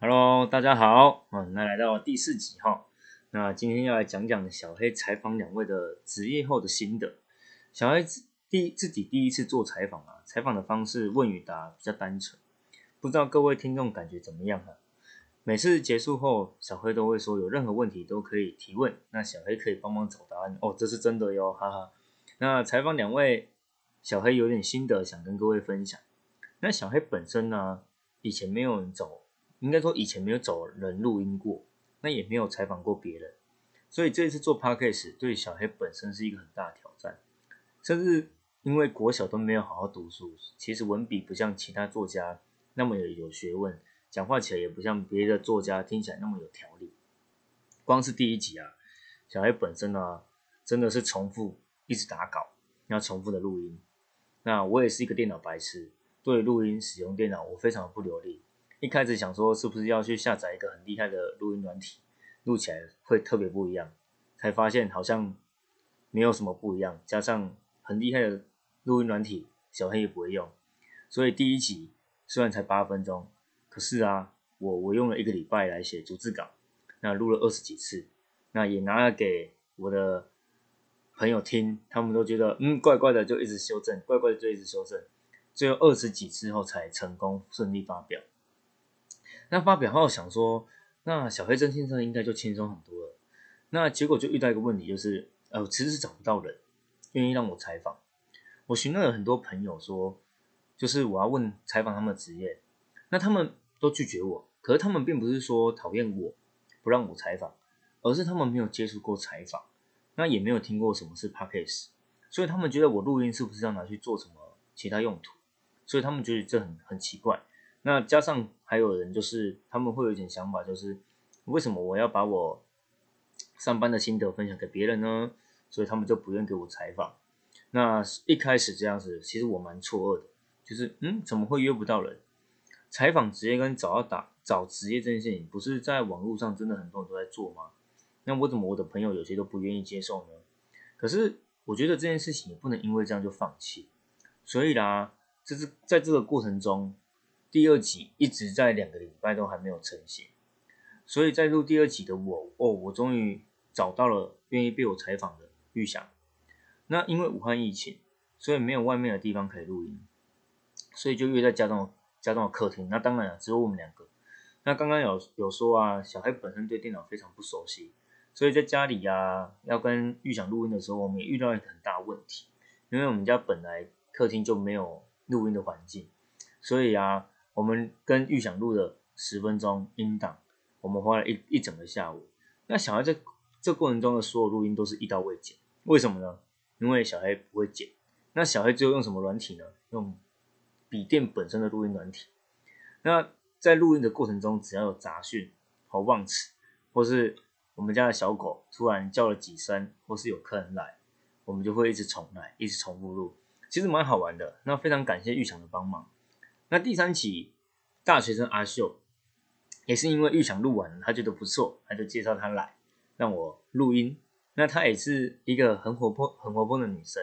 Hello，大家好，嗯，那来到第四集哈，那今天要来讲讲小黑采访两位的职业后的心得。小黑第自己第一次做采访啊，采访的方式问与答比较单纯，不知道各位听众感觉怎么样啊？每次结束后，小黑都会说有任何问题都可以提问，那小黑可以帮忙找答案哦，这是真的哟，哈哈。那采访两位，小黑有点心得想跟各位分享。那小黑本身呢，以前没有人走。应该说以前没有找人录音过，那也没有采访过别人，所以这一次做 podcast 对小黑本身是一个很大的挑战，甚至因为国小都没有好好读书，其实文笔不像其他作家那么有有学问，讲话起来也不像别的作家听起来那么有条理。光是第一集啊，小黑本身呢真的是重复一直打稿，要重复的录音。那我也是一个电脑白痴，对录音使用电脑我非常不流利。一开始想说是不是要去下载一个很厉害的录音软体，录起来会特别不一样，才发现好像没有什么不一样。加上很厉害的录音软体，小黑也不会用，所以第一集虽然才八分钟，可是啊，我我用了一个礼拜来写逐字稿，那录了二十几次，那也拿了给我的朋友听，他们都觉得嗯怪怪的，就一直修正，怪怪的就一直修正，最后二十几次后才成功顺利发表。那发表后想说，那小黑真先生应该就轻松很多了。那结果就遇到一个问题，就是呃，其实是找不到人愿意让我采访。我询问了很多朋友说，就是我要问采访他们的职业，那他们都拒绝我。可是他们并不是说讨厌我不让我采访，而是他们没有接触过采访，那也没有听过什么是 podcast，所以他们觉得我录音是不是要拿去做什么其他用途？所以他们觉得这很很奇怪。那加上还有人，就是他们会有一点想法，就是为什么我要把我上班的心得分享给别人呢？所以他们就不愿给我采访。那一开始这样子，其实我蛮错愕的，就是嗯，怎么会约不到人？采访职业跟找到打找职业这件事情，不是在网络上真的很多人都在做吗？那我怎么我的朋友有些都不愿意接受呢？可是我觉得这件事情也不能因为这样就放弃。所以啦，这是在这个过程中。第二集一直在两个礼拜都还没有成型，所以在录第二集的我，哦，我终于找到了愿意被我采访的玉祥。那因为武汉疫情，所以没有外面的地方可以录音，所以就约在家中家中的客厅。那当然了，只有我们两个。那刚刚有有说啊，小黑本身对电脑非常不熟悉，所以在家里呀要跟玉祥录音的时候，我们也遇到一个很大问题，因为我们家本来客厅就没有录音的环境，所以啊。我们跟预想录了十分钟音档，我们花了一一整个下午。那小孩在这过程中的所有录音都是一刀未剪，为什么呢？因为小孩不会剪。那小孩最后用什么软体呢？用笔电本身的录音软体。那在录音的过程中，只要有杂讯和忘词，或是我们家的小狗突然叫了几声，或是有客人来，我们就会一直重来，一直重复录。其实蛮好玩的。那非常感谢玉强的帮忙。那第三期大学生阿秀也是因为预想录完，他觉得不错，他就介绍他来让我录音。那她也是一个很活泼、很活泼的女生，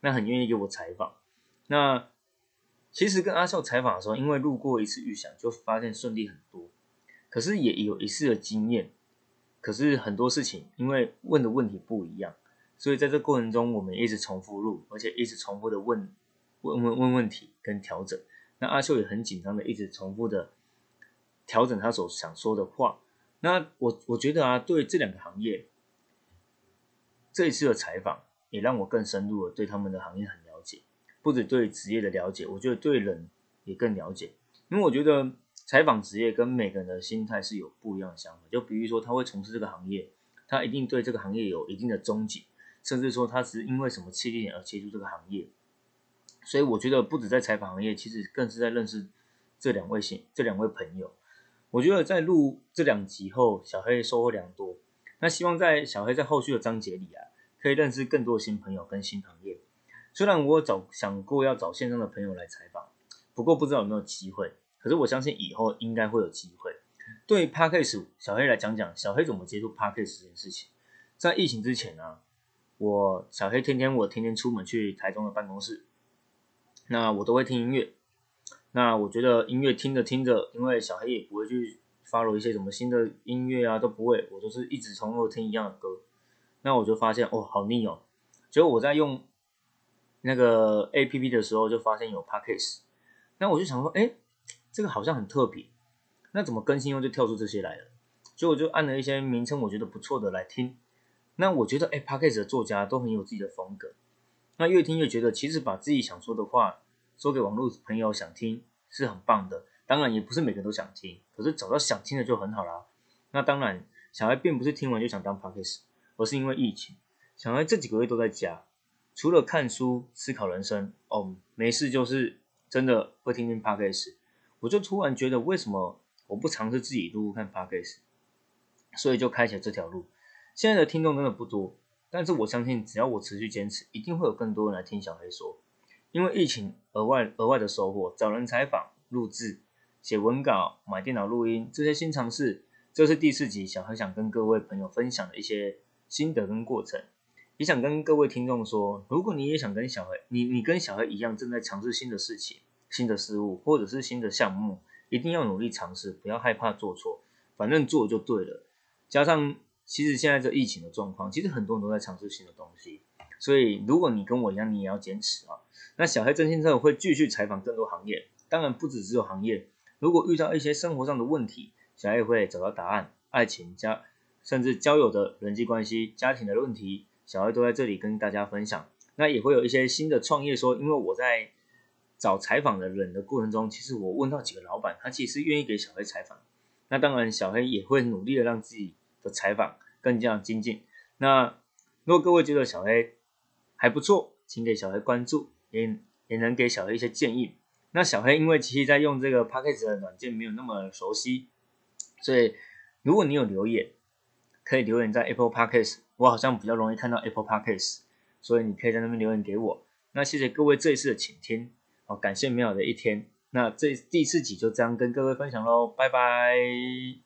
那很愿意给我采访。那其实跟阿秀采访的时候，因为录过一次预想，就发现顺利很多。可是也有一次的经验，可是很多事情因为问的问题不一样，所以在这过程中我们一直重复录，而且一直重复的问问问问问题跟调整。阿秀也很紧张的，一直重复的调整他所想说的话。那我我觉得啊，对这两个行业，这一次的采访也让我更深入的对他们的行业很了解，不止对职业的了解，我觉得对人也更了解。因为我觉得采访职业跟每个人的心态是有不一样的想法。就比如说，他会从事这个行业，他一定对这个行业有一定的憧憬，甚至说他是因为什么契机而接触这个行业。所以我觉得不止在采访行业，其实更是在认识这两位新这两位朋友。我觉得在录这两集后，小黑收获良多。那希望在小黑在后续的章节里啊，可以认识更多新朋友跟新行业。虽然我找想过要找线上的朋友来采访，不过不知道有没有机会。可是我相信以后应该会有机会。对 p a c k a g e 小黑来讲讲，小黑怎么接触 p a c k a g e 这件事情。在疫情之前呢，我小黑天天我天天出门去台中的办公室。那我都会听音乐，那我觉得音乐听着听着，因为小黑也不会去 follow 一些什么新的音乐啊，都不会，我都是一直从头听一样的歌。那我就发现哦，好腻哦。结果我在用那个 A P P 的时候，就发现有 Podcast。那我就想说，哎，这个好像很特别。那怎么更新后就跳出这些来了？所以我就按了一些名称我觉得不错的来听。那我觉得，哎，Podcast 的作家都很有自己的风格。那越听越觉得，其实把自己想说的话说给网络朋友想听是很棒的。当然，也不是每个人都想听，可是找到想听的就很好啦。那当然，小孩并不是听完就想当 Podcast，而是因为疫情，小孩这几个月都在家，除了看书、思考人生，哦，没事就是真的会听听 Podcast。我就突然觉得，为什么我不尝试自己录看 Podcast？所以就开启了这条路。现在的听众真的不多。但是我相信，只要我持续坚持，一定会有更多人来听小黑说。因为疫情额外额外的收获，找人采访、录制、写文稿、买电脑录音这些新尝试，这是第四集小黑想跟各位朋友分享的一些心得跟过程。也想跟各位听众说，如果你也想跟小黑，你你跟小黑一样正在尝试新的事情、新的事物或者是新的项目，一定要努力尝试，不要害怕做错，反正做就对了。加上。其实现在这疫情的状况，其实很多人都在尝试新的东西，所以如果你跟我一样，你也要坚持啊。那小黑真心社会继续采访更多行业，当然不止只有行业。如果遇到一些生活上的问题，小黑会找到答案。爱情、家，甚至交友的人际关系、家庭的问题，小黑都在这里跟大家分享。那也会有一些新的创业，说因为我在找采访的人的过程中，其实我问到几个老板，他其实愿意给小黑采访。那当然，小黑也会努力的让自己。的采访更加精进。那如果各位觉得小黑还不错，请给小黑关注，也也能给小黑一些建议。那小黑因为其实在用这个 p a c k a g e 的软件没有那么熟悉，所以如果你有留言，可以留言在 Apple p a c k a g e 我好像比较容易看到 Apple p a c k a g e 所以你可以在那边留言给我。那谢谢各位这一次的倾听，好，感谢美好的一天。那这第四集就这样跟各位分享喽，拜拜。